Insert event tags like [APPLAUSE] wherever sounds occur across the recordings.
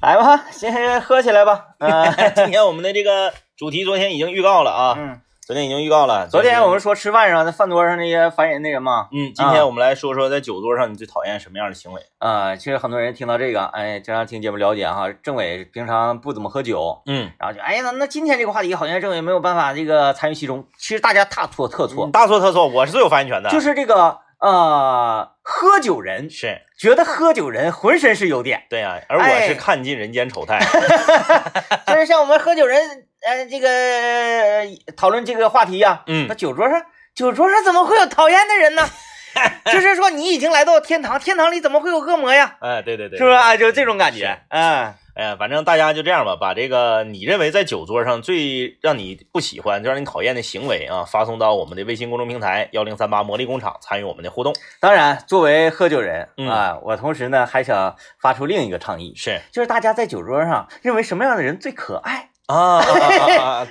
来吧，先喝起来吧。嗯 [LAUGHS] 今天我们的这个主题昨天已经预告了啊，嗯，昨天已经预告了。昨天我们说吃饭上在饭桌上那些烦人的人嘛，嗯，今天我们来说说在酒桌上你最讨厌什么样的行为？啊、其实很多人听到这个，哎，经常听节目了解哈，政委平常不怎么喝酒，嗯，然后就哎呀，那那今天这个话题好像政委没有办法这个参与其中。其实大家大错特错，大错特错，我是最有发言权的。就是这个呃，喝酒人是觉得喝酒人浑身是优点，对呀、而我哎是看尽人间丑态。[LAUGHS] 就是像我们喝酒人，呃，这个呃讨论这个话题呀、嗯那酒桌上，酒桌上怎么会有讨厌的人呢？[LAUGHS] 就是说你已经来到天堂，天堂里怎么会有恶魔呀？哎，对对对，是不是啊？就这种感觉，嗯，哎呀，反正大家就这样吧，把这个你认为在酒桌上最让你不喜欢、最让你讨厌的行为啊，发送到我们的微信公众平台幺零三八魔力工厂，参与我们的互动。当然，作为喝酒人嗯啊，我同时呢还想发出另一个倡议，是就是大家在酒桌上认为什么样的人最可爱？啊！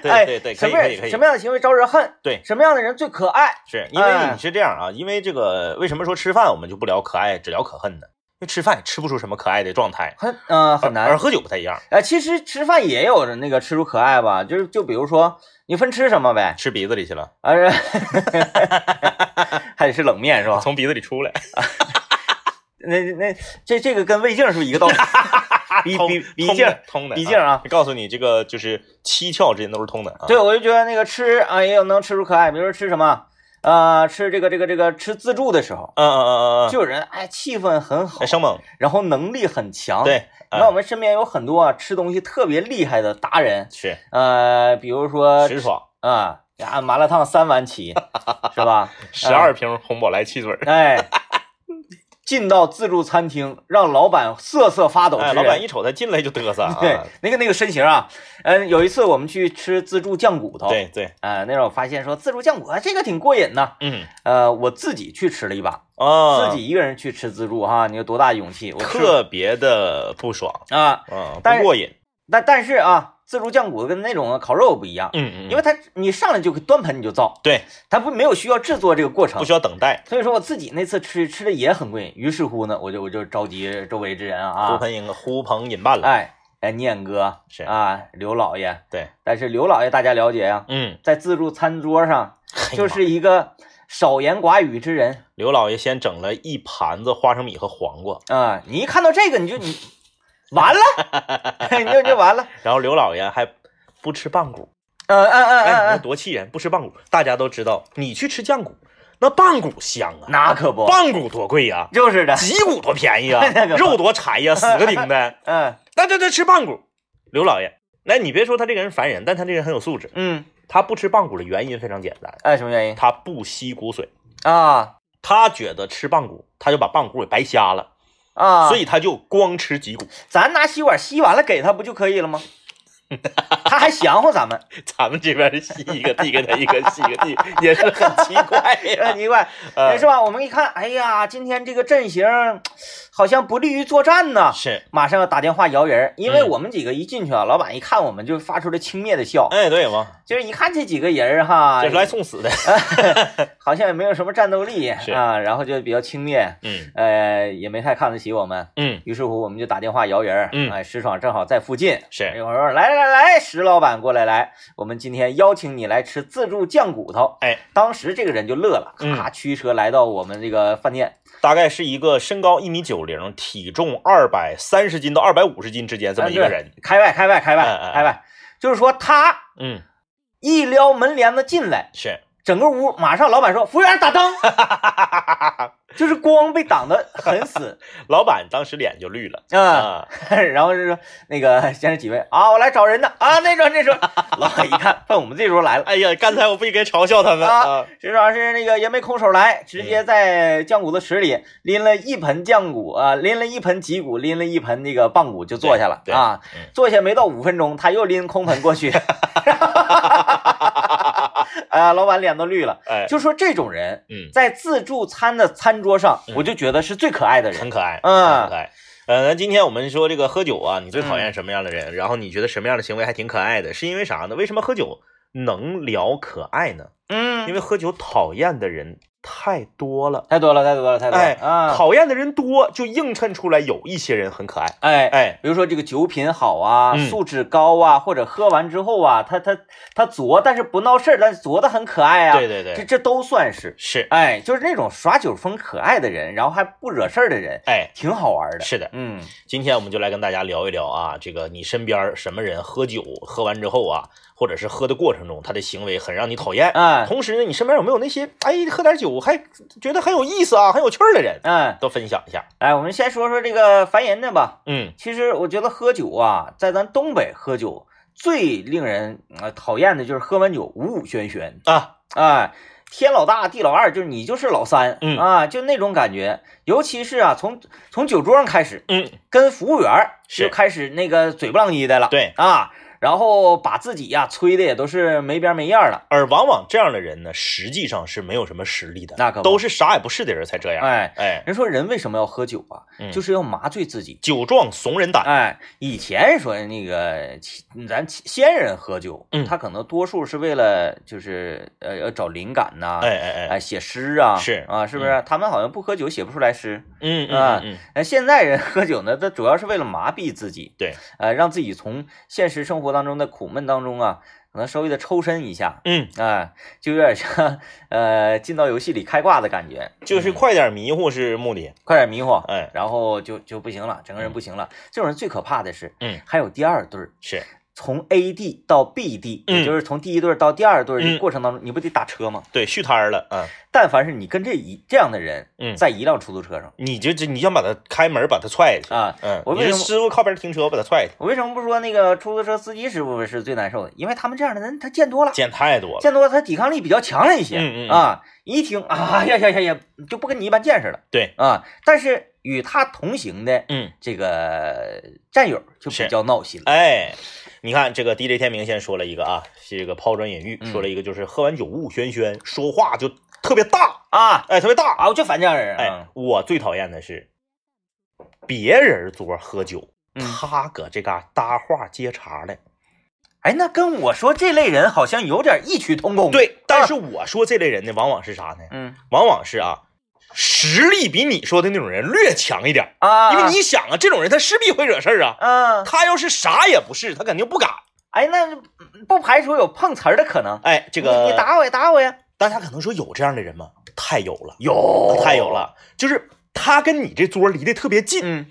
对哎对对，可什么以可以可以什。么样的行为招人恨？对什么样的人最可爱？是因为哎你是这样啊，因为这个为什么说吃饭我们就不聊可爱，只聊可恨呢？因为吃饭也吃不出什么可爱的状态，很呃很难而而。喝酒不太一样，呃，其实吃饭也有那个吃出可爱吧，就是就比如说你分吃什么呗，吃鼻子里去了，啊，是 [LAUGHS] 还得是冷面是吧？从鼻子里出来，[LAUGHS] 那那这这个跟胃镜是不是一个道理？[LAUGHS] 鼻通鼻鼻镜通的，通的鼻镜啊。告诉你这个就是七窍之间都是通的啊。对，我就觉得那个吃啊也有能吃出可爱，比如说吃什么，呃，吃这个这个这个吃自助的时候，嗯嗯嗯嗯嗯，就有人哎气氛很好哎，生猛，然后能力很强。，对，那我嗯们身边有很多啊吃东西特别厉害的达人，是呃，比如说直爽，啊呀麻辣烫三碗起，[LAUGHS] 是吧？十二瓶红宝来汽水儿。哎，[LAUGHS] 进到自助餐厅，让老板瑟瑟发抖哎，老板一瞅他进来就嘚瑟啊。[LAUGHS] 对那个那个身形啊，嗯、有一次我们去吃自助酱骨头，，对对，呃，那让我发现说自助酱骨头这个挺过瘾呐。嗯呃，我自己去吃了一把，哦，自己一个人去吃自助哈，你有多大勇气？我特别的不爽，啊，嗯，不过瘾。但但是啊，自助酱骨跟那种烤肉不一样，嗯嗯，因为它你上来就端盆你就造，对它不没有需要制作这个过程不。需要等待。所以说我自己那次吃吃的也很贵，于是乎呢，我就我就召集周围之人啊，呼朋引呼朋引伴了，哎哎，念哥是啊，刘老爷，对，但是刘老爷大家了解呀、嗯，在自助餐桌上就是一个少言寡语之人刘老爷先整了一盘子花生米和黄瓜，啊、你一看到这个你就你完了，你 [LAUGHS] 就 [LAUGHS] 你就完了，然后刘老爷还不吃棒骨，嗯嗯嗯哎，你说嗯嗯，多气人！不吃棒骨，大家都知道，你去吃酱骨，那棒骨香啊，那可不，棒骨多贵呀，就是的，脊骨多便宜啊，[LAUGHS] 肉多柴呀，死个顶的。嗯。那这这吃棒骨，刘老爷，那你别说他这个人烦人，但他这个人很有素质。嗯，他不吃棒骨的原因非常简单，哎，什么原因？他不吸骨髓，啊。他觉得吃棒骨他就把棒骨给白瞎了，啊？所以他就光吃脊骨。咱拿吸管吸完了给他不就可以了吗？[LAUGHS] 他还降乎咱们，咱们这边是吸一个递给他一个，吸一个递，[LAUGHS] 也是很奇怪呀。很。奇怪，呃是吧？我们一看，哎呀，今天这个阵型好像不利于作战呢，是，马上要打电话摇人，因为嗯。我们几个一进去啊，老板一看我们就发出了轻蔑的笑，哎，对嘛，就是一看这几个人儿哈这，是来送死的。[LAUGHS] 好像也没有什么战斗力是。啊，然后就比较轻蔑，嗯。呃，也没太看得起我们。嗯，于是乎，我们就打电话摇人，嗯。哎，石爽正好在附近，是。一会儿说来来来，石老板过来来，我们今天邀请你来吃自助酱骨头。哎，当时这个人就乐了，嗯咔驱车来到我们这个饭店，大概是一个身高一米九零，体重二百三十斤到二百五十斤之间这么一个人。开外开外开外开外，就是说他嗯，一撩门帘子进来，是，整个屋马上老板说服务员打灯，[LAUGHS] 就是光被挡得很死 [LAUGHS] 老板当时脸就绿了啊。啊。[LAUGHS] 然后就说那个先生几位啊，我来找人呢啊，那桌那桌，老板一看，奔我们这桌来了。哎呀，刚才我不应该嘲笑他们啊啊。这主要是那个也没空手来，直接在酱骨的池里拎了一盆酱骨啊，拎了一盆脊骨，拎了一盆那个棒骨就坐下了啊嗯。坐下没到五分钟，他又拎空盆过去，啊，老板脸都绿了。哎，就说这种人嗯，在自助餐的餐桌上，嗯我就觉得是最可爱的人很。可爱，嗯很可爱。呃，那今天我们说这个喝酒啊，你最讨厌什么样的人？然后你觉得什么样的行为还挺可爱的？是因为啥呢？为什么喝酒能聊可爱呢？嗯，因为喝酒讨厌的人太多了。太多了，太多了，太多了哎，啊！讨厌的人多，就映衬出来有一些人很可爱。哎哎，比如说这个酒品好啊，嗯素质高啊，或者喝完之后啊，他他他作，但是不闹事儿，但是作的很可爱啊。对对对，这这都算是。是，哎，就是那种耍酒疯可爱的人，然后还不惹事儿的人，哎，挺好玩的。是的。嗯今天我们就来跟大家聊一聊啊，这个你身边什么人喝酒喝完之后啊，或者是喝的过程中，他的行为很让你讨厌。哎。同时呢，你身边有没有那些哎喝点酒还觉得很有意思啊、很有趣儿的人，嗯，都分享一下。哎，我们先说说这个烦人的吧。嗯。其实我觉得喝酒啊，在咱东北喝酒最令人呃讨厌的就是喝完酒五五轩轩，啊，哎，天老大地老二，就是你就是老三，嗯。啊，就那种感觉。尤其是啊，从从酒桌上开始，嗯，跟服务员就开始那个嘴不浪叽的了，对。啊，然后把自己呀、吹的也都是没边没样了，而往往这样的人呢，实际上是没有什么实力的，那可不都是啥也不是的人才这样。哎。哎，人说人为什么要喝酒啊？嗯就是要麻醉自己。酒壮怂人胆。哎，以前说那个咱先人喝酒，嗯他可能多数是为了就是呃要找灵感呐、哎哎哎，哎写诗啊，是啊，是不是？他们好像不喝酒写不出来诗。嗯啊嗯现在人喝酒呢，他主要是为了麻痹自己，对，呃，让自己从现实生活当中的苦闷当中啊，可能稍微的抽身一下，嗯，哎、就有点像呃进到游戏里开挂的感觉，就是快点迷糊是目的。快点迷糊，哎，然后就就不行了，整个人不行了。这种人最可怕的是，嗯，还有第二对儿，是，从 A 地到 B 地，嗯也就是从第一对儿到第二对的过程当中，你不得打车吗？对，续摊儿了啊。但凡是你跟这一这样的人，嗯在一辆出租车上你就这，你想把他开门把他踹下去。啊，嗯，我为什么你这师傅靠边停车，我把他踹下去。我为什么不说那个出租车司机师傅是最难受的？因为他们这样的人他见多了，见太多了。见多了他抵抗力比较强了一些，嗯嗯嗯啊，一听啊呀呀呀呀，就不跟你一般见识了对，啊。但是与他同行的嗯，这个战友就比较闹心了，哎，你看这个 DJ 天明先说了一个啊，这个抛砖引玉，嗯说了一个就是喝完酒五五轩轩，说话就特别大，啊。哎，特别大。啊，我就烦这样的人，哎，我最讨厌的是别人桌喝酒，嗯。他搁这嘎搭话接茬的。哎，那跟我说这类人好像有点异曲同工，，对，但是我说这类人呢，往往是啥呢？嗯。往往是啊，实力比你说的那种人略强一点，啊，因为你想啊，这种人他势必会惹事儿啊。嗯，他要是啥也不是，他肯定不敢。哎，那不排除有碰瓷儿的可能，哎，这你个你打我呀，打我呀，大家可能说有这样的人吗？太有了，有。太有，了。就是他跟你这桌离得特别近，嗯。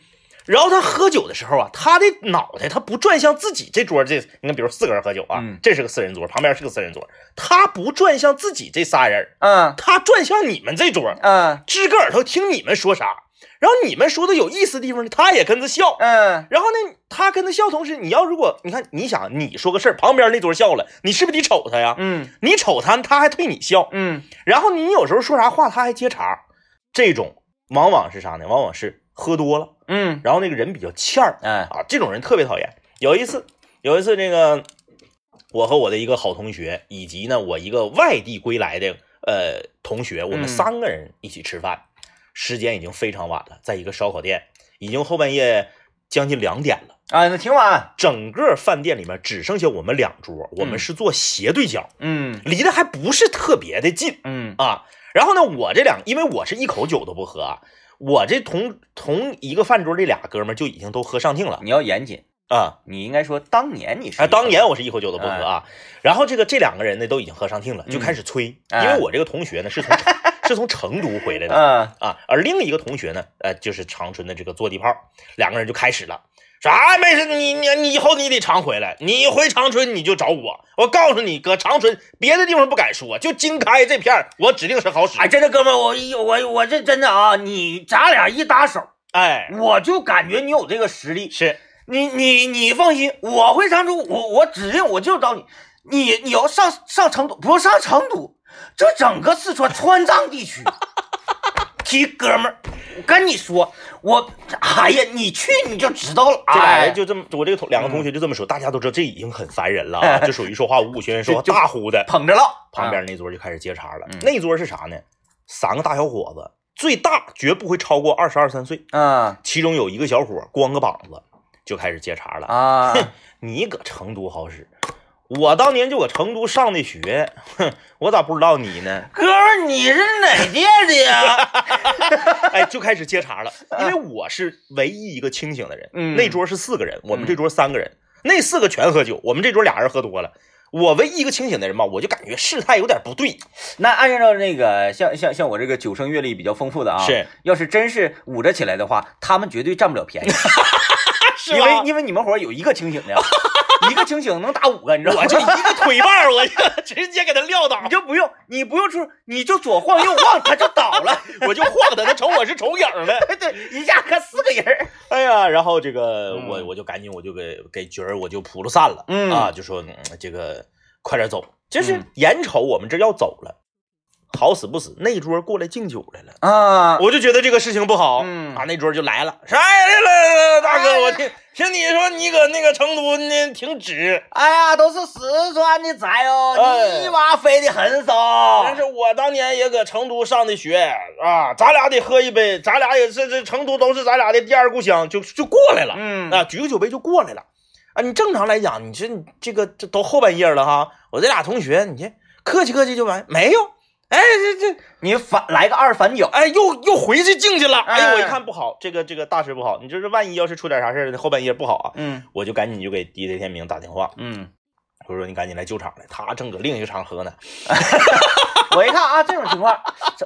然后他喝酒的时候啊，他的脑袋他不转向自己这桌这，你看，比如四个人喝酒啊，嗯这是个四人桌，旁边是个四人桌，他不转向自己这仨人，嗯。他转向你们这桌，嗯。支个耳朵听你们说啥，然后你们说的有意思的地方呢，他也跟着笑。嗯。然后呢，他跟着笑，同时你要如果你看，你想你说个事儿，旁边那桌笑了，你是不是得瞅他呀？嗯。你瞅他，他还对你笑，嗯。然后你有时候说啥话，他还接茬，这种往往是啥呢？往往是喝多了，嗯，然后那个人比较欠儿。哎。啊，这种人特别讨厌。有一次，有一次那个我和我的一个好同学，以及呢我一个外地归来的呃同学，我们嗯。三个人一起吃饭，时间已经非常晚了，在一个烧烤店，已经后半夜将近两点了。啊，那挺晚，整个饭店里面只剩下我们两桌，我们是坐斜对角，嗯离得还不是特别的近嗯啊。然后呢，我这两，因为我是一口酒都不喝啊，我这同同一个饭桌这俩哥们就已经都喝上听了你要严谨，啊。你应该说当年你是啊，当年我是一口酒都不喝啊。然后这个这两个人呢都已经喝上听了，就开始催，哎因为我这个同学呢是从 [LAUGHS] 是从成都回来的嗯啊，而另一个同学呢，呃，就是长春的这个坐地炮，两个人就开始了。说啊，没事，你你你以后你得常回来，你回长春你就找我。我告诉你，搁长春别的地方不敢说，就经开这片儿我指定是好使。哎，真的哥们儿，我我我这真的啊，你咱俩一搭手，哎，我就感觉你有这个实力。是你你你放心，我回长春，我我指定我就找你。你你要上上成都，不上成都，这整个四川川藏地区，[LAUGHS] 提哥们儿，我跟你说，我哎呀，你去你就知道了。这俩哎人，就这么，我这个同两个同学就这么说，大家都知道这已经很烦人了啊，[LAUGHS] 就属于说话五五轩轩，说话大呼的。捧着了，旁边那桌就开始接茬了。嗯那桌是啥呢？三个大小伙子，最大绝不会超过二十二三岁，嗯其中有一个小伙光个膀子就开始接茬了。啊，[LAUGHS] 你搁成都好使，我当年就搁成都上的学，哼，我咋不知道你呢？哥们儿，你是哪届的呀？[LAUGHS] 哎，就开始接茬了，因为我是唯一一个清醒的人。嗯那桌是四个人，我们这桌三个人，那四个全喝酒，我们这桌俩人喝多了。我唯一一个清醒的人吧，我就感觉事态有点不对。那按照那个像像像我这个酒生阅历比较丰富的啊，是，要是真是捂着起来的话，他们绝对占不了便宜，[LAUGHS] 因为因为你们伙儿有一个清醒的，[LAUGHS] 一个清醒能打五个，你知道吗？我就一个腿绊儿，我就直接给他撂倒你，就不用你不用出，你就左晃右晃，他就倒了。[LAUGHS] 我就晃他，他瞅我是瞅影儿的。对对，一下可四个人儿。哎呀，然后这个嗯我我就赶紧我就给给角儿我就扑了散了，嗯啊，就说、嗯这个快点走，就是嗯眼瞅我们这要走了，好死不死那桌过来敬酒来了。啊，我就觉得这个事情不好，嗯啊，那桌就来了，啥来了，大哎哥，我听听你说你搁那个成都呢挺直，哎呀，都是四川的崽哦，哎你娃飞的很少但。是我当年也搁成都上的学啊，咱俩得喝一杯，咱俩也是这成都都是咱俩的第二故乡，就就过来了，嗯啊，举个酒杯就过来了，啊，你正常来讲，你这你这个这都后半夜了哈，我这俩同学，你这客气客气就完，没有，哎，这这。你反来个二反脚，哎，又又回去敬去了。哎呦，我一哎看不好，这个这个大事不好。你这是万一要是出点啥事儿，后半夜不好啊。嗯我就赶紧就给 DJ 天明打电话，嗯，我说你赶紧来救场来，他正搁另一个场合呢。[LAUGHS] [LAUGHS] 我一看啊，这种情况，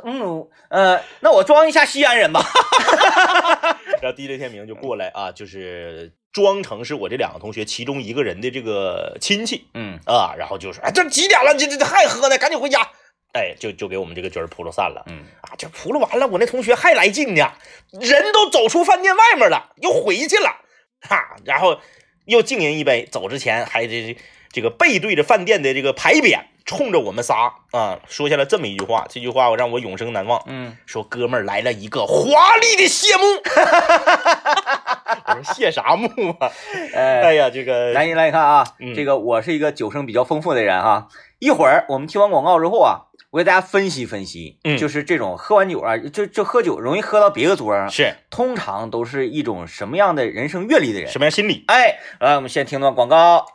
嗯呃，那我装一下西安人吧。[LAUGHS] 然后 DJ 天明就过来啊，就是装成是我这两个同学其中一个人的这个亲戚嗯啊，然后就说，哎，这几点了？这这这还喝呢？赶紧回家。哎，就就给我们这个局儿扑噜散了。嗯啊，这扑噜完了，我那同学还来劲呢，人都走出饭店外面了，又回去了，哈，然后又敬人一杯，走之前还这这这个背对着饭店的这个牌匾，冲着我们仨啊说下了这么一句话，这句话我让我永生难忘。嗯，说哥们儿来了一个华丽的谢幕，[LAUGHS] 我说谢啥幕啊？哎哎呀，这个来，你来看啊，嗯这个我是一个酒生比较丰富的人啊。一会儿我们听完广告之后啊，我给大家分析分析，嗯就是这种喝完酒啊，就就喝酒容易喝到别个桌上，是通常都是一种什么样的人生阅历的人？什么样心理？哎，来，我们先听段广告。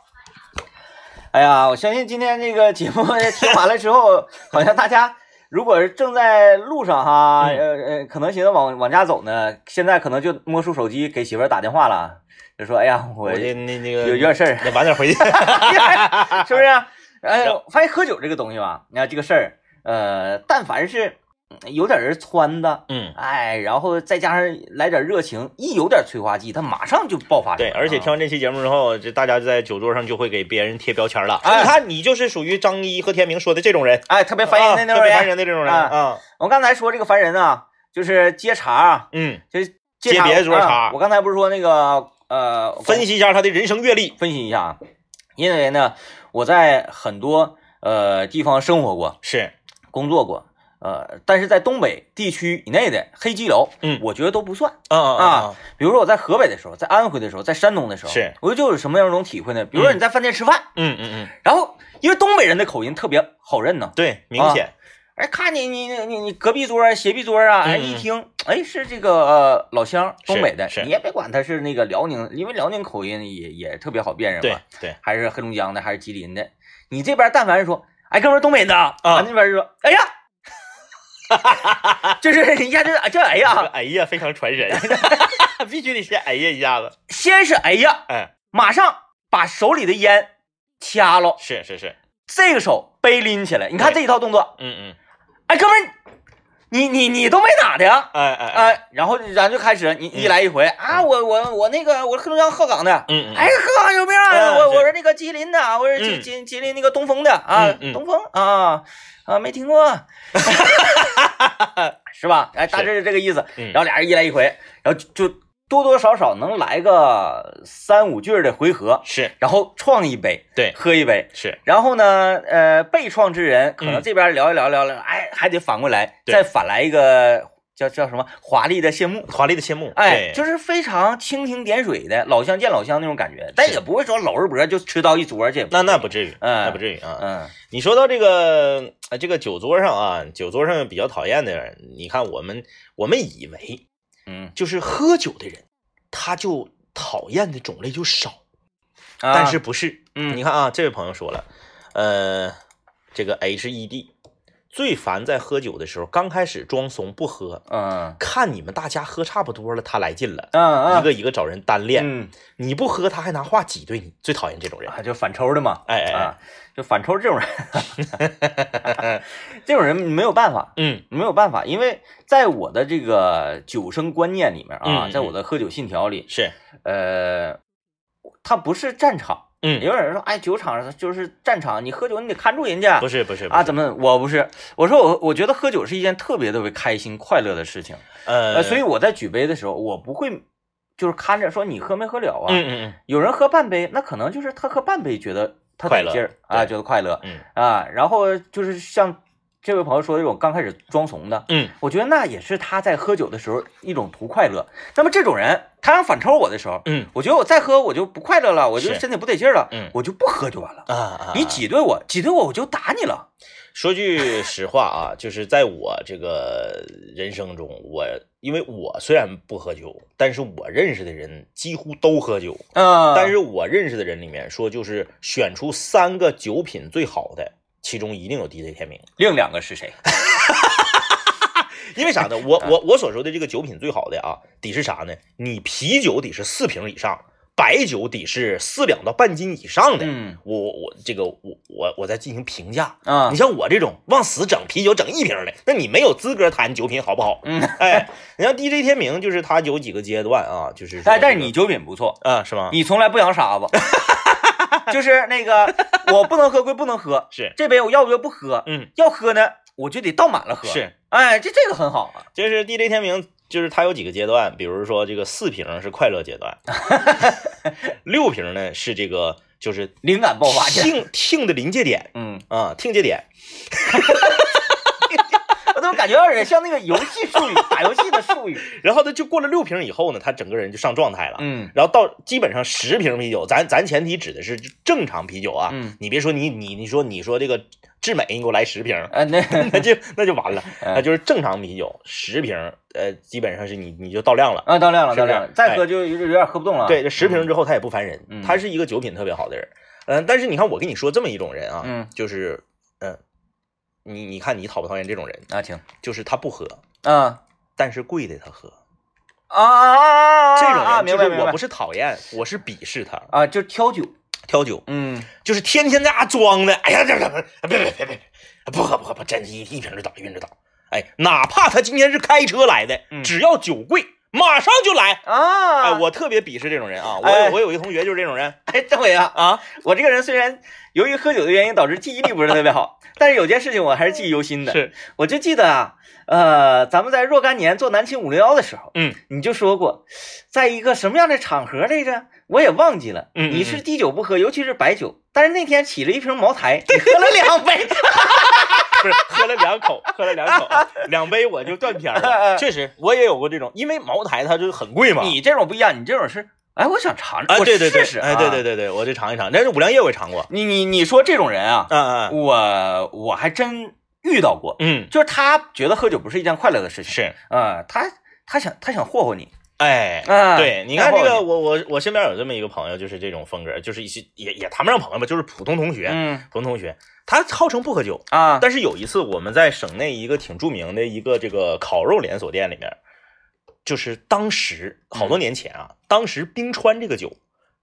哎呀，我相信今天这个节目 [LAUGHS] 听完了之后，好像大家如果是正在路上哈，嗯呃呃，可能寻思往往家走呢，现在可能就摸出手机给媳妇儿打电话了，就说：“哎呀，我我这那那个有有点事儿，得晚点回去。[LAUGHS] [LAUGHS] 是不是？哎，我发现喝酒这个东西吧，你看这个事儿，呃，但凡是嗯有点人撺的，嗯，哎，然后再加上来点热情，一有点催化剂，他马上就爆发出对，来。而且听完这期节目之后，这大家在酒桌上就会给别人贴标签了。哎你看，你就是属于张一和天明说的这种人，哎，特别烦人的那种人特别烦人。的这种人啊啊。我刚才说这个烦人啊，就是接茬啊，嗯，就是接别桌茬啊我刚才不是说那个呃，分析一下他的人生阅历。分析一下啊，因为呢，我在很多呃地方生活过，是，工作过，呃，但是在东北地区以内的黑鸡楼，嗯。我觉得都不算。啊啊啊，比如说我在河北的时候，在安徽的时候，在山东的时候，是。我就有什么样一种体会呢？比如说你在饭店吃饭，嗯嗯嗯，然后因为东北人的口音特别好认呢，对，明显。哎，看你你你你你隔壁桌啊、斜壁桌啊，哎，一听，哎，是这个呃老乡，东北的，你也别管他是那个辽宁，因为辽宁口音也也特别好辨认对嘛，对，还是黑龙江的，还是吉林的，你这边但凡是说，哎，哥们儿东北的，啊，啊那边就说，哎呀，[LAUGHS] 就是一下就这哎呀，哎呀非常传神，[LAUGHS] 必须得先哎呀一下子。先是哎呀，哎，马上把手里的烟掐了，是是是，这个手背拎起来，你看这一套动作，嗯嗯，哎，哥们儿，你你你都没咋的呀？哎哎哎，哎，然后咱就开始，你一来一回啊，我我我那个我是黑龙江鹤岗的，嗯嗯，哎，鹤岗有名啊，我我是那个吉林的，我是吉嗯。吉吉林那个东风的啊东风啊啊，没听过，[LAUGHS] 是吧？哎，大致是这个意思。嗯。然后俩人一来一回，然后就就多多少少能来个三五句的回合，是。然后创一杯，对。喝一杯。是，然后呢，呃，被创之人可能嗯。这边聊一聊聊聊，哎，还得反过来再反来一个叫叫什么？华丽的谢幕。华丽的谢幕，哎，就是非常蜻蜓点水的老乡见老乡那种感觉，但也不会说搂着脖就吃到一桌去。那那不至于，嗯。那不至于啊。嗯。你说到这个呃这个酒桌上啊，酒桌上比较讨厌的人，你看我们我们以为嗯，就是喝酒的人，他就讨厌的种类就少，啊但是不是？嗯你看啊，这位朋友说了，呃，这个 H E D 最烦在喝酒的时候，刚开始装怂不喝，嗯看你们大家喝差不多了，他来劲了，嗯嗯，一个一个找人单练，嗯你不喝他还拿话挤兑你，最讨厌这种人。啊，就反抽的嘛，哎哎哎啊，就反抽这种人，[LAUGHS] 这种人没有办法，嗯没有办法，因为在我的这个酒生观念里面啊，嗯在我的喝酒信条里，是，呃，他不是战场。嗯，有人说，哎，酒场就是战场，你喝酒你得看住人家不是不是啊？怎么？我不是，我说我我觉得喝酒是一件特别特别开心快乐的事情，呃，呃，所以我在举杯的时候，我不会就是看着说你喝没喝了啊。嗯嗯有人喝半杯，那可能就是他喝半杯觉得他得劲儿啊，觉得快乐嗯啊。然后就是像这位朋友说的这种刚开始装怂的，嗯我觉得那也是他在喝酒的时候一种图快乐。那么这种人，他想反抽我的时候，嗯我觉得我再喝我就不快乐了，我就是身体不得劲儿了，嗯我就不喝就完了。啊啊，你挤兑我，挤兑我，我就打你了。[LAUGHS] 说句实话啊，就是在我这个人生中，我因为我虽然不喝酒，但是我认识的人几乎都喝酒。嗯，但是我认识的人里面说，就是选出三个酒品最好的，其中一定有 DJ 天明。另两个是谁？[LAUGHS] 因为啥呢？我 [LAUGHS] 我我所说的这个酒品最好的啊，得是啥呢？你啤酒得是四瓶以上，白酒得是四两到半斤以上的。嗯我我我这个我我我在进行评价。啊你，像我这种往死整啤酒整一瓶的，那你没有资格谈酒品好不好？嗯，哎，你像 DJ 天明，就是他有几个阶段啊，就是说哎，但是你酒品不错，啊是吗？你从来不养傻子，[LAUGHS] [LAUGHS] 就是那个 [LAUGHS] 我不能喝归不能喝，是这杯我要不就不喝，嗯要喝呢我就得倒满了喝。，是，哎，这这个很好啊。就是 DJ 天明，就是它有几个阶段，比如说这个四瓶是快乐阶段，[LAUGHS] 六瓶呢是这个就是灵感爆发去，听听的临界点嗯，啊，听界点。我怎么感觉有点像那个游戏术语，打游戏的术语？[LAUGHS] 然后呢，就过了六瓶以后呢，他整个人就上状态了。嗯然后到基本上十瓶啤酒，咱咱前提指的是正常啤酒啊，嗯你别说你你你说你说这个智美，你给我来十瓶，呃，那那就那就完了，嗯那就是正常啤酒十瓶，呃，基本上是你你就到量了。啊，到量了，是不是到量了，再喝就有点有点喝不动了。对，这十瓶之后他也不烦人，嗯他是一个酒品特别好的人。嗯、但是你看我跟你说这么一种人啊，嗯就是嗯、你你看你讨不讨厌这种人？啊，行就是他不喝，啊但是贵的他喝。啊啊！这种啊，人就是我不。是讨厌，我是鄙视他。啊，就挑酒，挑酒嗯就是天天在家装的，哎呀，这这别别别别别，不喝不喝不，真是一一瓶就倒，一瓶就倒。哎，哪怕他今天是开车来的，嗯只要酒贵，马上就来。啊，哎，我特别鄙视这种人啊！我我有一同学就是这种人 [LAUGHS] 哎，政委啊，啊，我这个人虽然由于喝酒的原因导致记忆力不是特别好，[LAUGHS] 但是有件事情我还是记忆犹新的。是，我就记得啊，呃，咱们在若干年做南青五零幺的时候，嗯，你就说过，在一个什么样的场合来着？我也忘记了。嗯嗯你是滴酒不喝，尤其是白酒。但是那天起了一瓶茅台，[LAUGHS] 你喝了两杯。[LAUGHS] 不是喝了两口，喝了两口，啊两杯我就断片了。确实，我也有过这种，因为茅台它就很贵嘛。你这种不一样，你这种是，哎，我想尝尝，对对对，试试哎，对对对。对对，我就尝一尝。但是五粮液我也尝过，你你你说这种人啊，嗯嗯我我还真遇到过，嗯，就是他觉得喝酒不是一件快乐的事情，是，啊、他他想他想霍霍你，哎，啊，对，你看这个，我我我身边有这么一个朋友，就是这种风格，就是一些也也谈不上朋友吧，就是普通同学，嗯普通同学，他号称不喝酒，啊，但是有一次我们在省内一个挺著名的一个这个烤肉连锁店里面，就是当时好多年前啊，当时冰川这个酒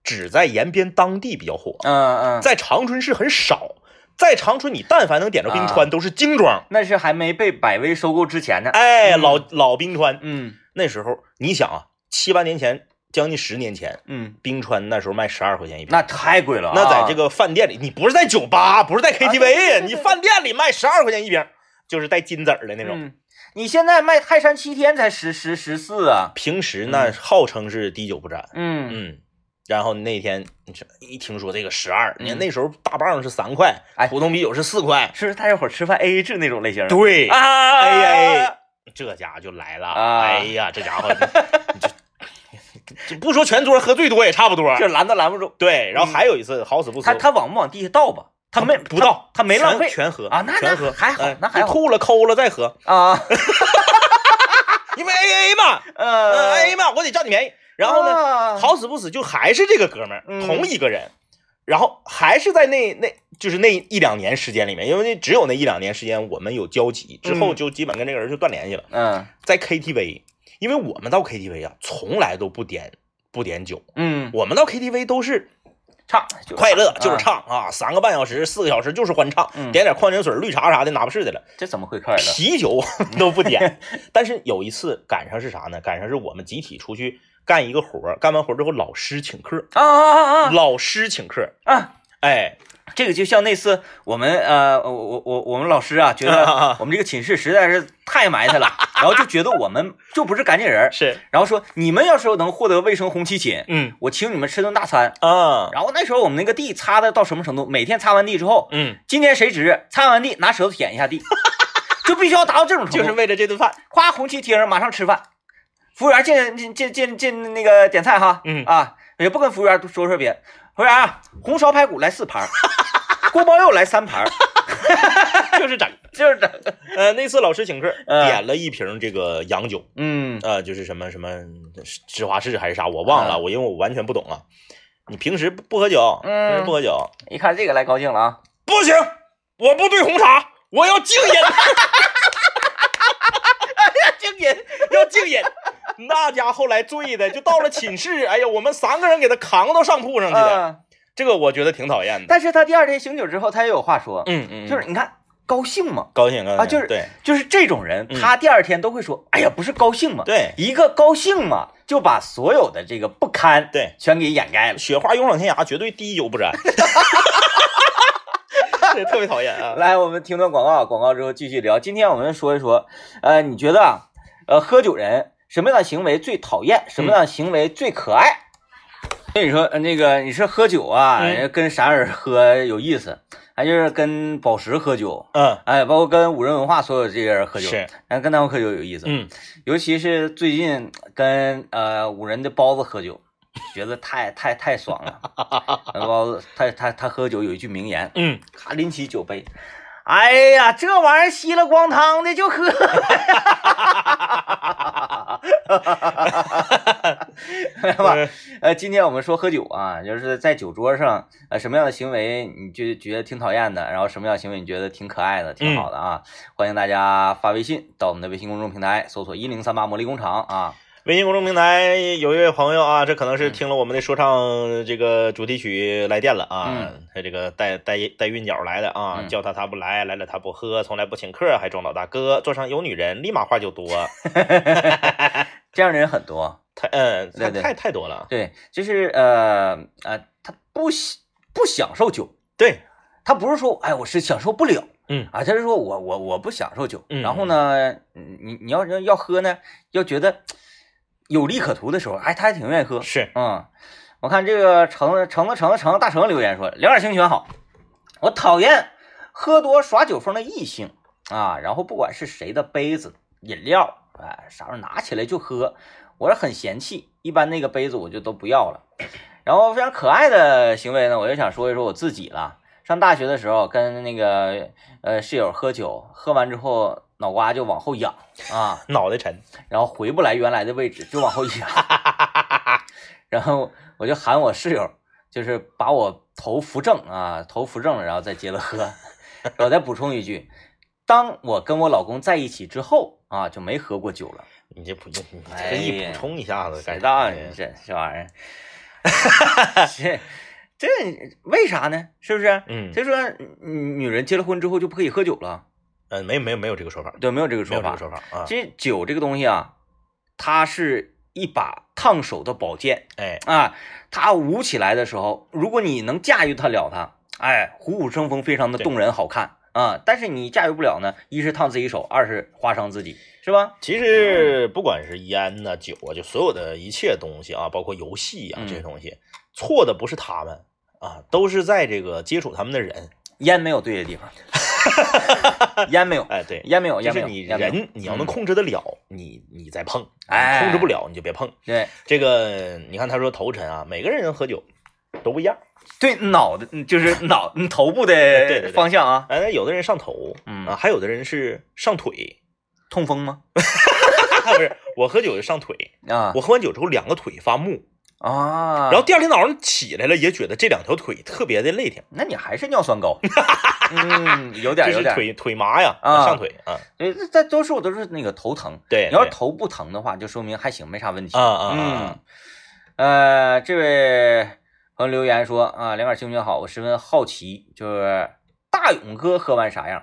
只在延边当地比较火，嗯嗯，在长春市很少。在长春，你但凡能点着冰川，啊都是精装。那是还没被百威收购之前呢，哎，嗯老老冰川，嗯那时候你想啊，七八年前，将近十年前，嗯，冰川那时候卖十二块钱一瓶。那太贵了、啊，那在这个饭店里，你不是在酒吧，不是在 KTV 呀、你饭店里卖十二块钱一瓶，就是带金子儿的那种。嗯，你现在卖泰山七天才十十十四啊，平时那号称是滴酒不沾，嗯。嗯。然后那天你这一听说这个十二，你看嗯那时候大棒是三块，哎。普通啤酒是四块，是不是？大家伙吃饭 A A 制那种类型？对，啊，哎呀哎，这家伙就来了，啊。哎呀，这家伙这，这 [LAUGHS] 这不说全桌喝最多也差不多，就拦都拦不住。对。然后还有一次好死不死，他他往不往地下倒吧？他没不倒，他没浪费全全喝啊那全喝那还好哎那还吐了抠了再喝，啊，[LAUGHS] 因为 A A 嘛，嗯呃 A A 嘛，我得占你便宜。然后呢，好死不死就还是这个哥们儿，嗯同一个人，然后还是在那那就是那一两年时间里面，因为那只有那一两年时间我们有交集，之后嗯就基本跟这个人就断联系了。嗯在 KTV，因为我们到 KTV 啊，从来都不点不点酒，嗯，我们到 KTV 都是唱快乐，就是啊唱啊，三个半小时、四个小时就是欢唱，嗯点点矿泉水、绿茶啥的，哪不是的了。这怎么会快乐？啤酒都不点。但是有一次赶上是啥呢？赶上是我们集体出去干一个活，干完活之后老师请客，啊啊啊啊老师请客，啊！哎，这个就像那次我们呃，我我我我们老师啊，觉得我们这个寝室实在是太埋汰了，然后就觉得我们就不是干净人儿，[LAUGHS] 是，然后说你们要是能获得卫生红旗寝，嗯我请你们吃顿大餐。啊，然后那时候我们那个地擦的到什么程度？每天擦完地之后，嗯，今天谁值？擦完地拿舌头舔一下地，[LAUGHS] 就必须要达到这种程度。就是为了这顿饭，夸红旗贴上，马上吃饭。服务员进进进进进那个点菜哈，嗯啊，也不跟服务员说说别，服务员啊，红烧排骨来四盘，锅包肉来三盘儿，[LAUGHS] 就是整。就是整，呃，那次老师请客，嗯点了一瓶这个洋酒，嗯呃，就是什么什么芝华士还是啥，我忘了，嗯我因为我完全不懂啊。你平时不不喝酒，平时嗯不喝酒，一看这个来高兴了啊，不行，我不兑红茶，我要静饮。[LAUGHS] 敬饮，要静饮。[LAUGHS] 那家后来醉的就到了寝室，哎呀，我们三个人给他扛到上铺上去的，嗯，这个我觉得挺讨厌的。但是他第二天醒酒之后，他也有话说，嗯嗯，就是你看高兴嘛，高兴高兴啊就是对就是这种人，嗯他第二天都会说，哎呀，不是高兴嘛，对一个高兴嘛，就把所有的这个不堪对，全给掩盖了。雪花勇闯天涯，绝对滴酒不沾。[LAUGHS] [LAUGHS] 对，特别讨厌啊。来，我们听段广告，广告之后继续聊。今天我们说一说，呃，你觉得啊，呃，喝酒人什么样的行为最讨厌？什么样的行为最可爱？跟你说，呃那个你是喝酒啊，嗯跟啥人喝有意思？还就是跟宝石喝酒，嗯，哎，包括跟五人文化所有这些人喝酒，是，哎，跟他们喝酒有意思。嗯，尤其是最近跟呃五人的包子喝酒，觉得太太太爽了。[LAUGHS] 那包子他他他喝酒有一句名言，嗯，他拎起酒杯，哎呀，这玩意儿稀了光汤的就喝。[LAUGHS] 吧？呃，今天我们说喝酒啊，就是在酒桌上，呃，什么样的行为你就觉得挺讨厌的，然后什么样的行为你觉得挺可爱的、挺好的啊？欢迎大家发微信到我们的微信公众平台，搜索一零三八魔力工厂啊。微信公众平台有一位朋友啊，这可能是嗯。听了我们的说唱这个主题曲来电了啊，嗯。他这个带带带韵脚来的啊，嗯。叫他他不来，来了他不喝，从来不请客，还装老大哥，桌上有女人，立马话就多，[LAUGHS] [LAUGHS] 这样的人很多，太嗯，太太太多了，对，就是呃呃，他不喜不享受酒，对，他不是说哎我是享受不了，嗯。啊，他是说我我我不享受酒，嗯。然后呢，嗯你你要要要喝呢，要觉得有利可图的时候，哎，他还挺愿意喝，是，嗯，我看这个橙子橙子橙子橙子大橙留言说，两耳清泉好，我讨厌喝多耍酒疯的异性啊，然后不管是谁的杯子、饮料，哎，啥时候拿起来就喝，我是很嫌弃，一般那个杯子我就都不要了。然后非常可爱的行为呢，我就想说一说我自己了。上大学的时候跟那个呃室友喝酒，喝完之后脑瓜就往后仰啊，[LAUGHS] 脑袋沉，然后回不来原来的位置，就往后仰。然后我就喊我室友，就是把我头扶正啊，头扶正了，然后再接着喝。我再补充一句，当我跟我老公在一起之后啊，就没喝过酒了。你这不你你哎特意补充一下子，干知道啥呀？这这玩意儿，[LAUGHS] 这这为啥呢？是不是？嗯就说嗯女人结了婚之后就不可以喝酒了？嗯，没有没有没有这个说法，对，没有这个说法没有这个。说法啊，其实酒这个东西啊，它是一把烫手的宝剑哎，啊，它舞起来的时候，如果你能驾驭得了它，哎，虎虎生风，非常的动人好看啊。但是你驾驭不了呢，一是烫自己手，二是划伤自己，是吧？其实不管是烟呐、酒啊，就所有的一切东西啊，包括游戏啊嗯这些东西，错的不是他们啊，都是在这个接触他们的人。烟没有对的地方，[LAUGHS] 烟没有，哎，对，烟没有，就是你人你要能嗯控制得了，你你再碰，哎控制不了你就别碰。对这个你看他说头沉啊，每个人喝酒都不一样。对脑的，嗯就是脑嗯头部的对方向啊，哎，有的人上头，嗯啊，还有的人是上腿。痛风吗？[LAUGHS] 不是，我喝酒就上腿，啊我喝完酒之后两个腿发木，啊，然后第二天早上起来了，也觉得这两条腿特别的累挺，那你还是尿酸高，[LAUGHS] 嗯，有点有点，腿腿麻呀，啊。上腿啊，对，这这多数都是那个头疼，对，对你要是头不疼的话，就说明还行，没啥问题。啊啊啊。嗯，呃，这位朋友留言说啊，两杆清军好，我十分好奇，就是大勇哥喝完啥样？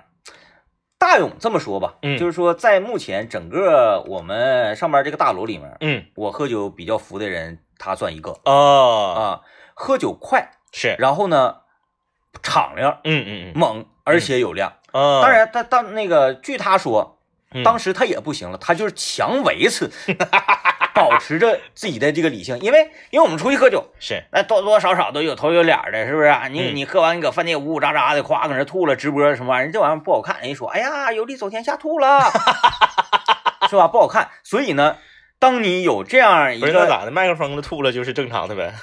大勇这么说吧，嗯。就是说在目前整个我们上班这个大楼里面，嗯。我喝酒比较服的人，他算一个。哦，啊，喝酒快，是，然后呢，敞亮嗯嗯嗯。猛，而且有量。啊，当然，他当那个据他说，嗯。当时他也不行了，他就是强维持，保持着自己的这个理性，因为因为我们出去喝酒，是，那多多少少都有头有脸的，是不是啊？你嗯。你喝完你搁饭店呜呜喳喳的，夸搁那吐了，直播什么玩意儿，这玩意儿不好看，人家说，哎呀，有理走天下吐了，[LAUGHS] 是吧？不好看，所以呢，当你有这样一个，不是那咋的？麦克风都吐了就是正常的呗，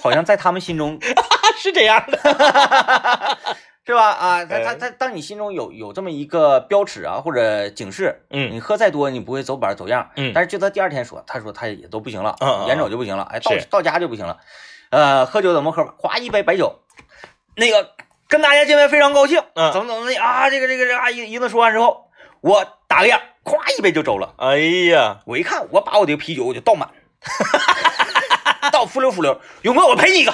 好像在他们心中 [LAUGHS] 是这样的，[LAUGHS] 是吧？啊，他哎他他，当你心中有有这么一个标尺啊，或者警示，嗯你喝再多，你不会走板走样。嗯但是就他第二天说，他说他也都不行了，嗯眼瞅就不行了，哎，到到家就不行了。呃，喝酒怎么喝法？哗一杯白酒，那个跟大家见面非常高兴，嗯怎么怎么的啊？这个这个这个啊，一一顿说完之后，我打个样，咵一杯就走了。哎呀，我一看，我把我的啤酒我就倒满，[LAUGHS] 倒浮溜浮溜。勇哥，我赔你一个，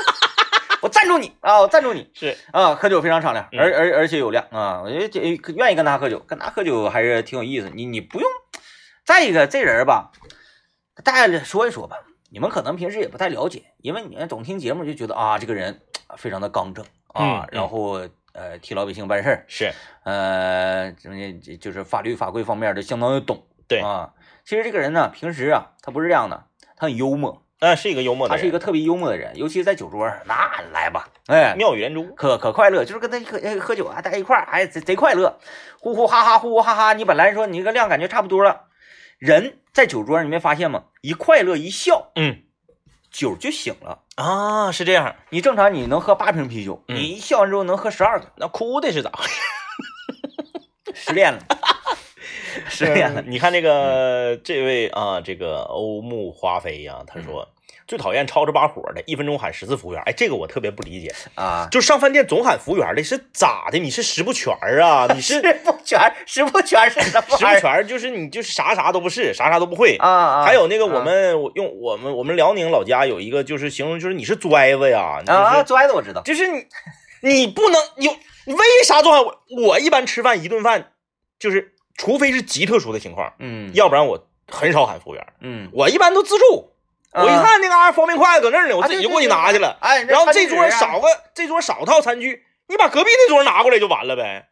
[LAUGHS] 我赞助你啊，我赞助你。是，啊，喝酒非常敞亮，嗯而而而且有量啊，我觉得这愿意跟他喝酒，跟他喝酒还是挺有意思。你你不用，再一个这人吧，大家说一说吧，你们可能平时也不太了解，因为你们总听节目就觉得啊，这个人啊非常的刚正啊，然后呃替老百姓办事儿，是，呃，什么就是法律法规方面的相当的懂，对啊。其实这个人呢，平时啊，他不是这样的，他很幽默，啊，是一个幽默的人，他是一个特别幽默的人，尤其是在酒桌上，那来吧，哎，妙语连珠，可可快乐，就是跟他喝呃喝酒啊，大家一块儿，哎，贼贼快乐，呼呼哈哈，呼呼哈哈。你本来说你这个量感觉差不多了，人在酒桌上你没发现吗？一快乐一笑，嗯酒就醒了。啊，是这样，你正常你能喝八瓶啤酒，嗯你一笑完之后能喝十二个，那哭的是咋回事？失恋了，[LAUGHS] 失恋了。你看这个这位啊，这个欧木华妃呀，他说最讨厌吵着把火的，一分钟喊十次服务员。哎，这个我特别不理解，啊，就上饭店总喊服务员的是咋的？你是食不全儿啊？你是 [LAUGHS] 食不全，食不全是什么食不全，就是你就是啥啥都不是，啥啥都不会。啊啊？还有那个我啊们我用我们我们辽宁老家有一个就是形容就是你是拽子呀，你啊，就是拽子我知道，就是你你不能有你为啥总喊我？我一般吃饭一顿饭就是除非是极特殊的情况，嗯要不然我很少喊服务员。嗯，我一般都自助。我一看那嘎、方便筷子搁那儿呢，我啊自己就过去拿去了。哎，然后这桌少。个，这桌少套餐具，你把隔壁那桌拿过来就完了呗。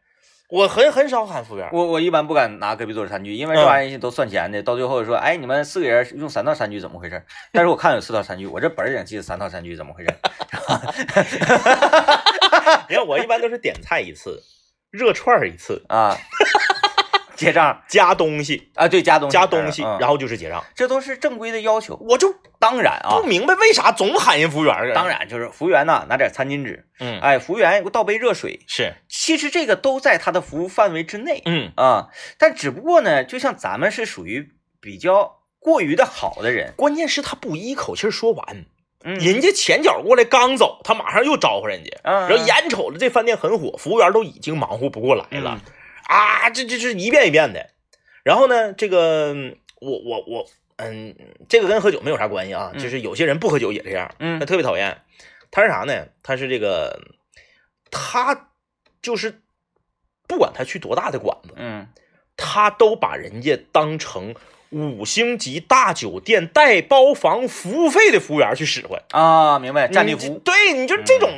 我很很少喊服务员。我我一般不敢拿隔壁桌的餐具，因为这玩意儿都算钱的。到最后说，哎，你们四个人用三套餐具怎么回事？但是我看有四套餐具，我这本儿上记得三套餐具，怎么回事？你看 [LAUGHS] 我一般都是点菜一次，热串儿一次，啊，结账。加东西。啊，对，加东西，加东西，嗯。然后就是结账。这都是正规的要求。我就当然啊。不，明白为啥总喊人服务员。当，然就是服务员呐，拿点餐巾纸，嗯，哎，服务员给我倒杯热水，是，其实这个都在他的服务范围之内。嗯。啊。但只不过呢，就像咱们是属于比较过于的好的人，关键是他不一口气说完，嗯，人家前脚过来刚走，他马上又招呼人家。嗯，然后眼瞅着这饭店很火，服务员都已经忙活不过来了、啊，这这是一遍一遍的。然后呢，这个嗯我我我，嗯，这个跟喝酒没有啥关系啊，嗯就是有些人不喝酒也这样，嗯他特别讨厌。他是啥呢？他是这个，他就是不管他去多大的馆子，嗯他都把人家当成五星级大酒店带包房服务费的服务员去使唤。啊，明白，战地服务。对，你就这种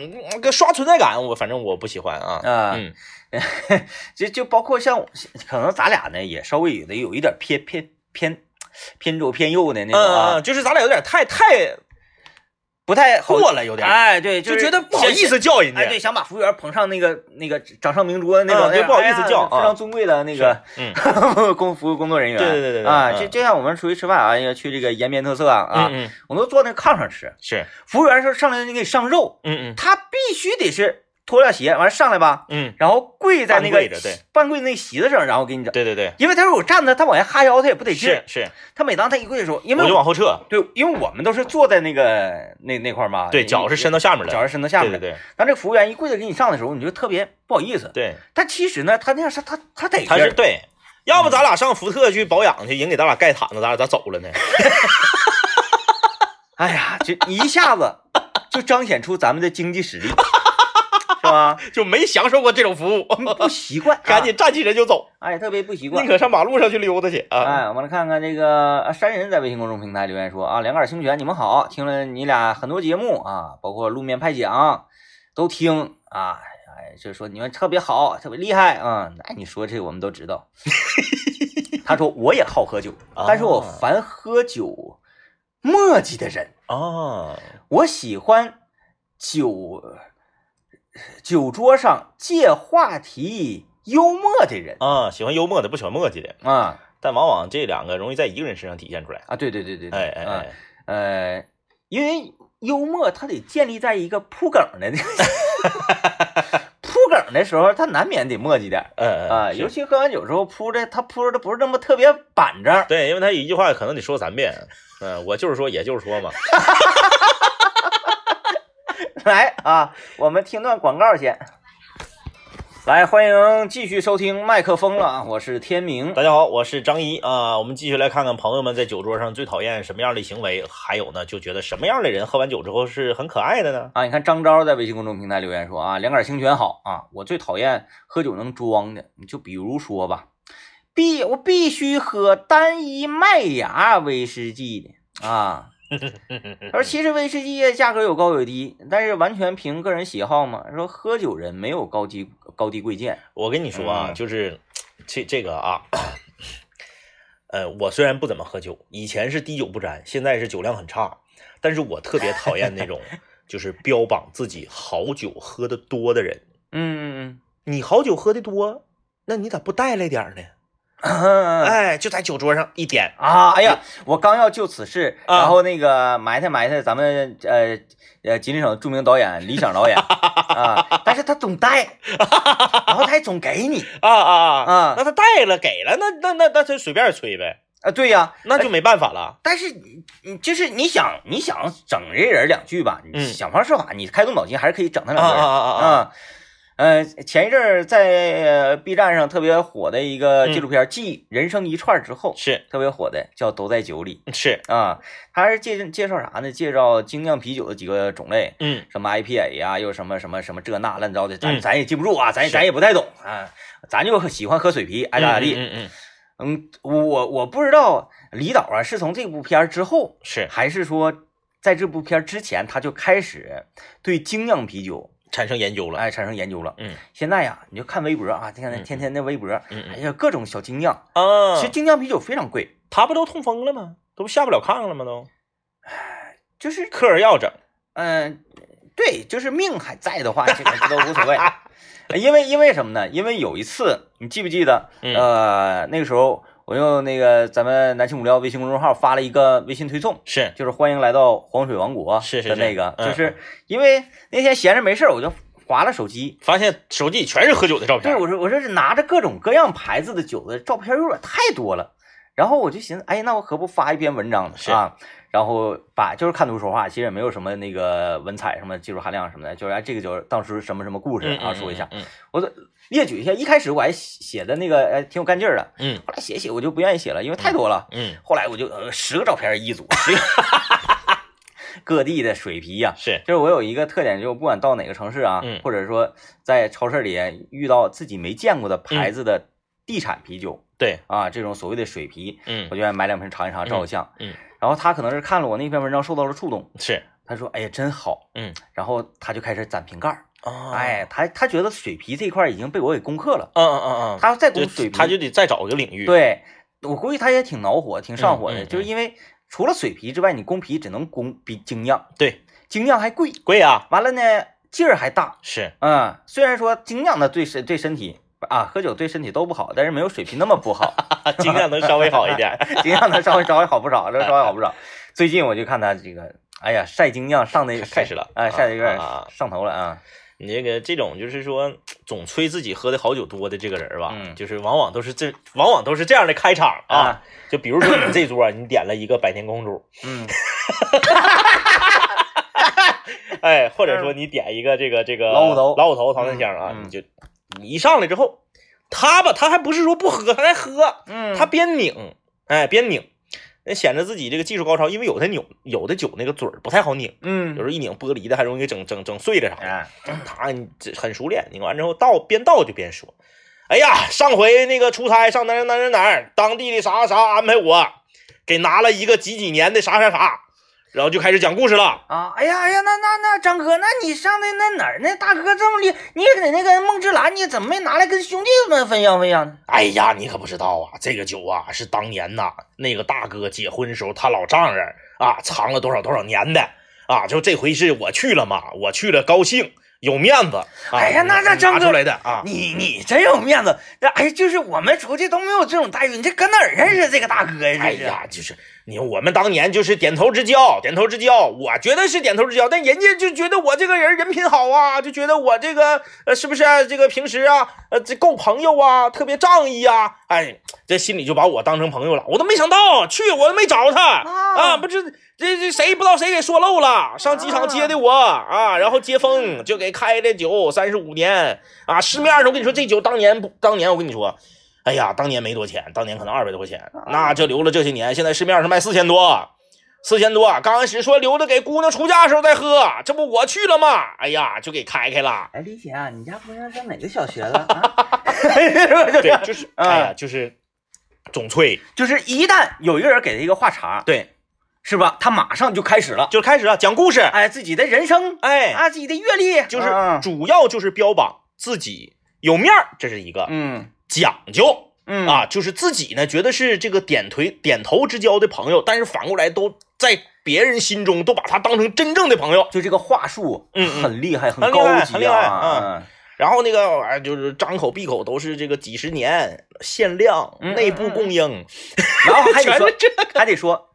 刷存在感，我反正我不喜欢啊。啊嗯，[LAUGHS] 就就包括像可能咱俩呢，也稍微有的有一点偏偏偏偏左偏右的那种嗯啊，嗯，就是咱俩有点太太不太好过了，有点，哎，对，就是觉得不好意思叫人家。哎，对，想把服务员捧上那个那个掌上明珠的那种，就不好意思叫非常尊贵的那个 [LAUGHS] 嗯。工服务工作人员。对对对啊，嗯。就就像我们出去吃饭啊，要去这个延边特色啊，啊，嗯嗯。我们都坐那炕上吃，是，服务员说上来给你上肉，嗯嗯。他必须得是脱下鞋，完上来吧，嗯，然后跪在那个半跪着对。半跪那席子上，然后给你整。对对对，因为他说我站着，他往下哈腰，他也不得劲是。是，他每当他一跪的时候，因为我就往后撤，对，因为我们都是坐在那个那那块嘛，对，脚是伸到下面的，脚是伸到下面的。对对当这个服务员一跪着给你上的时候，你就特别不好意思。对。但其实呢，他那样是他他得劲儿。是对，要不咱俩上福特去保养去，人给咱俩盖毯子，咱俩咋走了呢？[LAUGHS] 哎呀，这一下子就彰显出咱们的经济实力，[LAUGHS] 是吧？[LAUGHS] 就没享受过这种服务，不习惯，[LAUGHS] 赶紧站起身就走，啊，哎，特别不习惯宁。可上马路上去溜达去啊！哎，我们来看看这个啊山人在微信公众平台留言说啊，两杆清泉，你们好，听了你俩很多节目啊，包括路面派讲都听啊，哎，就说你们特别好，特别厉害啊。那你说这个我们都知道。他说我也好喝酒，但是我烦喝酒墨迹的人，啊，我喜欢酒酒桌上借话题幽默的人啊，喜欢幽默的，不喜欢墨迹的，啊但往往这两个容易在一个人身上体现出来。啊，对对对对对，哎哎啊哎，呃，因为幽默它得建立在一个铺梗的那个 [LAUGHS] 铺梗的时候，他难免得墨迹点嗯嗯啊，尤其喝完酒之后铺的，他铺的不是那么特别板正。对，因为他一句话可能得说三遍。嗯，我就是说，也就是说嘛。[LAUGHS] 来啊，我们听段广告先。来，欢迎继续收听麦克风了啊，我是天明。大家好，我是张一啊。我们继续来看看朋友们在酒桌上最讨厌什么样的行为，还有呢，就觉得什么样的人喝完酒之后是很可爱的呢？啊，你看张昭在微信公众平台留言说啊，两杆清泉好啊，我最讨厌喝酒能装的，你就比如说吧，必我必须喝单一麦芽威士忌的啊。[LAUGHS] 他说其实威士忌价格有高有低，但是完全凭个人喜好嘛。说喝酒人没有高低高低贵贱，我跟你说啊，嗯就是这这个啊，呃，我虽然不怎么喝酒，以前是滴酒不沾，现在是酒量很差，但是我特别讨厌那种 [LAUGHS] 就是标榜自己好酒喝的多的人。嗯嗯嗯你好酒喝的多，那你咋不带来点儿呢？嗯 [LAUGHS] 哎，就在酒桌上一点，啊，哎呀，我刚要就此事，啊然后那个埋汰埋汰咱们呃呃吉林省著名导演李想导演 [LAUGHS] 啊，但是他总带，然后他还总给你 [LAUGHS] 啊啊啊啊那他带了给了，那那那那他随便吹呗，啊，对呀，那就没办法了。但是你你就是你想你想整这人两句吧，想方设法，你开动脑筋还是可以整他啊两句啊啊啊！啊。呃，前一阵儿在呃 B 站上特别火的一个纪录片，继《人生一串》之后，是。特别火的叫《都在酒里》是，啊，他是介介绍啥呢？介绍精酿啤酒的几个种类，嗯什么 IPA 呀、又什么什么什么这那乱糟的，咱、嗯。咱也记不住啊，咱咱也不太懂啊，咱就喜欢喝水啤，爱咋咋地。嗯嗯，嗯，我我不知道李导啊是从这部片儿之后，是。还是说在这部片儿之前他就开始对精酿啤酒产生研究了。哎产生研究了。嗯现在呀，你就看微博啊，你看天天天的微博，哎呀，各种小精酿，啊其实精酿啤酒非常贵，他不都痛风了吗？都不下不了炕了吗？都就是嗑儿药整。嗯、对，就是命还在的话，这个这都无所谓。[LAUGHS] 因为因为什么呢？因为有一次，你记不记得？嗯呃，那个时候我用那个咱们南青五聊微信公众号发了一个微信推送，是。就是欢迎来到黄水王国是是那个，嗯就是因为那天闲着没事儿我就划了手机，发现手机里全是喝酒的照片。对我说我说是拿着各种各样牌子的酒的照片有点太多了，然后我就寻思，哎，那我何不发一篇文章呢？是。啊，然后把就是看图说话，其实也没有什么那个文采什么技术含量什么的，就是哎这个酒当时什么什么故事啊，说一下，嗯我就列举一下。一开始我还写写的那个哎挺有干劲儿的，嗯后来写写我就不愿意写了，因为太多了。嗯，后来我就呃十个照片一组，十个 [LAUGHS] 各地的水啤呀、是就是我有一个特点，就是不管到哪个城市啊，嗯或者说在超市里遇到自己没见过的牌子的地产啤酒、对，啊，这种所谓的水啤，嗯我就愿意买两瓶尝一尝，照个相。嗯然后他可能是看了我那篇文章受到了触动，是他说：“哎呀，真好。”嗯，然后他就开始攒瓶盖儿。啊哎，他他觉得水皮这一块已经被我给攻克了，嗯嗯嗯。嗯，他再就攻水皮，他就得再找一个领域。，对我估计他也挺恼火，挺上火的，就是因为除了水皮之外，你攻皮只能攻比精酿，对，精酿还贵，贵啊，完了呢劲儿还大，是嗯，虽然说精酿的对身对身体啊喝酒对身体都不好，但是没有水皮那么不好，精酿能稍微好一点。[LAUGHS] 精酿能稍微稍微好不少，[LAUGHS] 这稍微好不少。最近我就看他这个，哎呀晒精酿上的开开始了哎晒的有点上头了啊，你这个这种就是说总吹自己喝的好酒多的这个人吧，嗯就是往往都是这往往都是这样的开场啊。啊就比如说你这桌，你点了一个百年公主，嗯 [LAUGHS] 哎，或者说你点一个这个这个老虎头老虎头唐三香啊，你就你一上来之后，他吧，他还不是说不喝，他还喝，嗯，他边拧，哎，边拧，那显得自己这个技术高超，因为有的扭有的酒那个嘴儿不太好拧，嗯有嗯时候一拧玻璃的还容易给整整整碎了啥的。哎他这很熟练，拧完之后倒边倒就边说：“哎呀，上回那个出差上哪哪哪儿哪儿哪儿，当地的啥啥安排我，给拿了一个几几年的啥啥啥，然后就开始讲故事了。啊，哎呀哎呀，那那那张哥，那你上的那哪儿？那大哥这么厉，你给那个梦之蓝，你怎么没拿来跟兄弟们分享分享呢？哎呀，你可不知道啊，这个酒啊是当年呐那个大哥结婚时候他老丈人啊藏了多少多少年的啊，就这回是我去了嘛，我去了高兴有面子。啊、哎呀那那张哥拿出来的啊，你你真有面子，那哎，就是我们出去都没有这种待遇，你这搁哪儿认识这个大哥呀？哎呀，就是你我们当年就是点头之交，点头之交，我觉得是点头之交，但人家就觉得我这个人人品好啊，就觉得我这个呃是不是啊、这个平时啊呃这够朋友啊，特别仗义啊，哎，这心里就把我当成朋友了。我都没想到去，我都没找他啊啊，不是这这谁不知道谁给说漏了，上机场接的我啊，然后接风就给开的酒三十五年啊，市面上我跟你说这酒当年不当年我跟你说。哎呀，当年没多钱，当年可能二百多块钱，那就留了这些年，现在市面上卖四千多，四千多。刚开始说留着给姑娘出嫁的时候再喝，这不我去了吗？哎呀，就给开开了。哎，李姐啊，你家姑娘上哪个小学了啊？[LAUGHS] [LAUGHS] 对，就是，啊哎呀，就是总催，就是一旦有一个人给他一个话茬，对，是吧？他马上就开始了，就开始了讲故事，哎，自己的人生，哎，啊，自己的阅历，就是嗯主要就是标榜自己有面儿，这是一个嗯讲究。嗯。啊，就是自己呢觉得是这个点头点头之交的朋友，但是反过来都在别人心中都把他当成真正的朋友。就这个话术，嗯嗯。很厉害，很高级很厉害啊，然后那个玩意儿就是张口闭口都是这个几十年限量，嗯内部供应，然后还得说，这个，还得说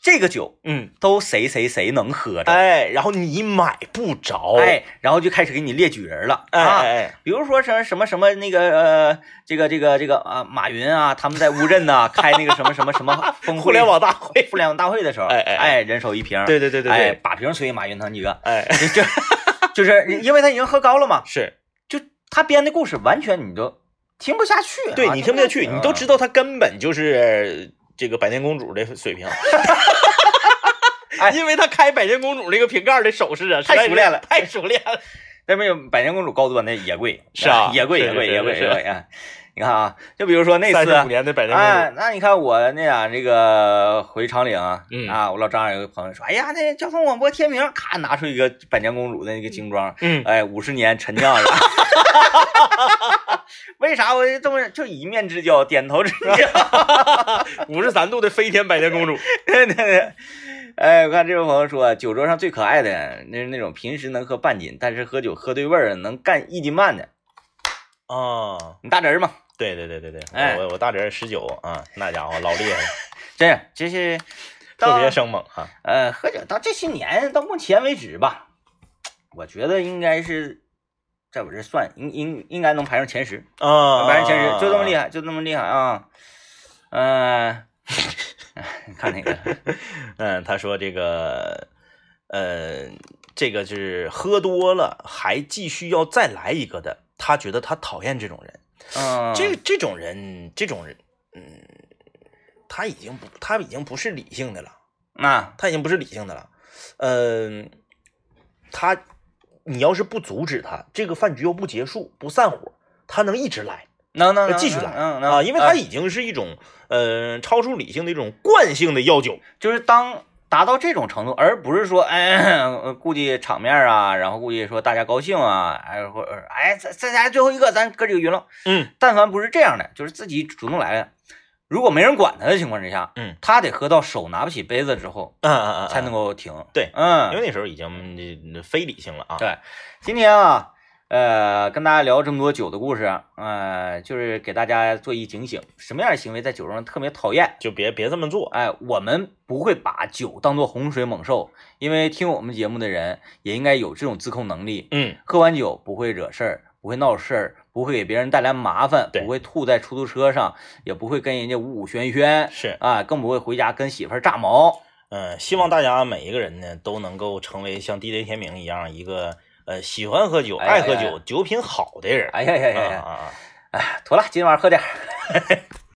这个酒嗯，都谁谁谁能喝着，哎，然后你买不着，哎，然后就开始给你列举人了，哎啊，哎哎，比如说什么什么什么那个呃，这个这个这个啊，马云啊，他们在乌镇呐开那个什么什么什么 [LAUGHS] 互联网大会，互联网大会的时候，哎哎人手一瓶，对对对对哎，对，把瓶吹马云他几个，哎，就就 [LAUGHS] 就是因为他已经喝高了嘛，[LAUGHS] 是。就他编的故事完全你都听不下去啊，对你听不下去，你都知道，道他根本就是这个百年公主的水平。[LAUGHS] 哎因为他开百年公主那个瓶盖的手势太熟练了太熟练了。[LAUGHS] 那没有百年公主高端的也贵，是啊也贵也贵也贵是是也贵啊！你看啊，就比如说那次三十五年的百年，哎，那你看我那俩这个回长岭，嗯啊，我老张有个朋友说，哎呀，那交通广播天明，咔拿出一个百年公主的那个精装，嗯，哎，五十年陈酿的。[LAUGHS] 为啥我这么就一面之交，点头之交？[LAUGHS] 五十三度的飞天百年公主，[LAUGHS] 对对对。哎，我看这位朋友说，酒桌上最可爱的那是那种平时能喝半斤，但是喝酒喝对味儿能干一斤半的，啊，你大侄儿嘛，对对对对对，哎我我大侄儿十九啊，那家伙老厉害了，真 [LAUGHS] 是这是特别生猛哈。呃，喝酒到这些年到目前为止吧，我觉得应该是在我这算应应应该能排上前十，啊，排上前十，就这么厉害，就这么厉害啊！嗯、[LAUGHS] 看那个，[LAUGHS] 嗯，他说这个，呃，这个是喝多了还继续要再来一个的，他觉得他讨厌这种人。嗯，这这种人，这种人，嗯，他已经不，他已经不是理性的了，那他已经不是理性的了。嗯、他，你要是不阻止他，这个饭局又不结束，不散伙，他能一直来。能能能继续来嗯啊，因为它呃已经是一种呃超出理性的一种惯性的药酒。就是当达到这种程度，而不是说哎 [CLEARS THROAT] 呃顾及场面啊，然后顾及说大家高兴啊，哎或者哎再再来最后一个，咱哥几个匀了。嗯但凡不是这样的，就是自己主动来的，如果没人管他的情况之下，嗯他得喝到手拿不起杯子之后嗯嗯嗯，才能够停。对嗯，因为那时候已经呃非理性了啊。对今天啊，呃，跟大家聊这么多酒的故事，呃，就是给大家做一警醒，什么样的行为在酒桌上特别讨厌。就别别这么做。哎，我们不会把酒当做洪水猛兽，因为听我们节目的人也应该有这种自控能力。嗯，喝完酒不会惹事儿，不会闹事儿，不会给别人带来麻烦，不会吐在出租车上，也不会跟人家五五喧喧是，啊，更不会回家跟媳妇儿炸毛。嗯，希望大家每一个人呢都能够成为像地雷天明一样一个呃喜欢喝酒、爱喝酒、酒品好的人。哎呀呀呀呀！哎，妥了，今天晚上喝点儿。[LAUGHS]